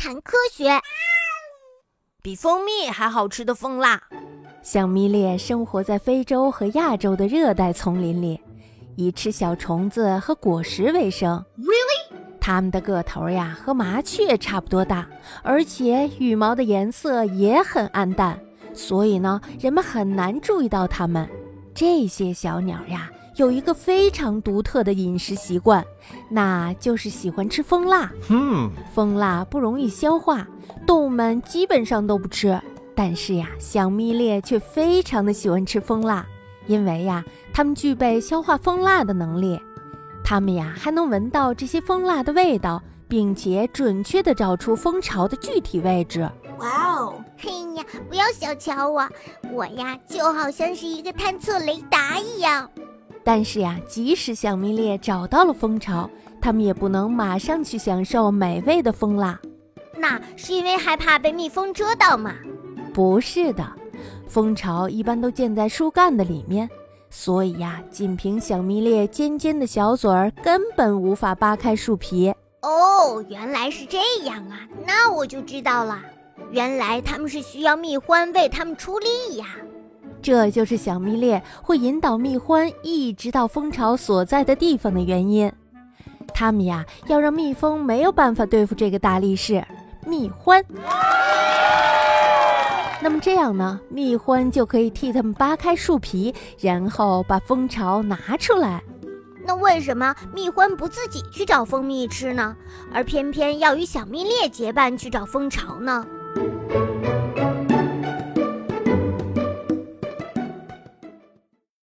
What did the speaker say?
谈科学。比蜂蜜还好吃的蜂蜡。小咪列生活在非洲和亚洲的热带丛林里，以吃小虫子和果实为生。Really？它们的个头呀和麻雀差不多大，而且羽毛的颜色也很暗淡，所以呢，人们很难注意到它们。这些小鸟呀，有一个非常独特的饮食习惯，那就是喜欢吃蜂蜡。嗯，蜂蜡不容易消化，动物们基本上都不吃。但是呀，小蜜列却非常的喜欢吃蜂蜡，因为呀，它们具备消化蜂蜡的能力。它们呀，还能闻到这些蜂蜡的味道，并且准确的找出蜂巢的具体位置。哇哦！嘿呀，不要小瞧我，我呀就好像是一个探测雷达一样。但是呀，即使小蜜列找到了蜂巢，它们也不能马上去享受美味的蜂蜡。那是因为害怕被蜜蜂蛰到吗？不是的，蜂巢一般都建在树干的里面，所以呀，仅凭小蜜列尖尖的小嘴儿，根本无法扒开树皮。哦，原来是这样啊，那我就知道了。原来他们是需要蜜獾为他们出力呀。这就是小蜜列会引导蜜獾一直到蜂巢所在的地方的原因。他们呀，要让蜜蜂没有办法对付这个大力士——蜜獾。那么这样呢，蜜獾就可以替他们扒开树皮，然后把蜂巢拿出来。那为什么蜜獾不自己去找蜂蜜吃呢，而偏偏要与小蜜列结伴去找蜂巢呢？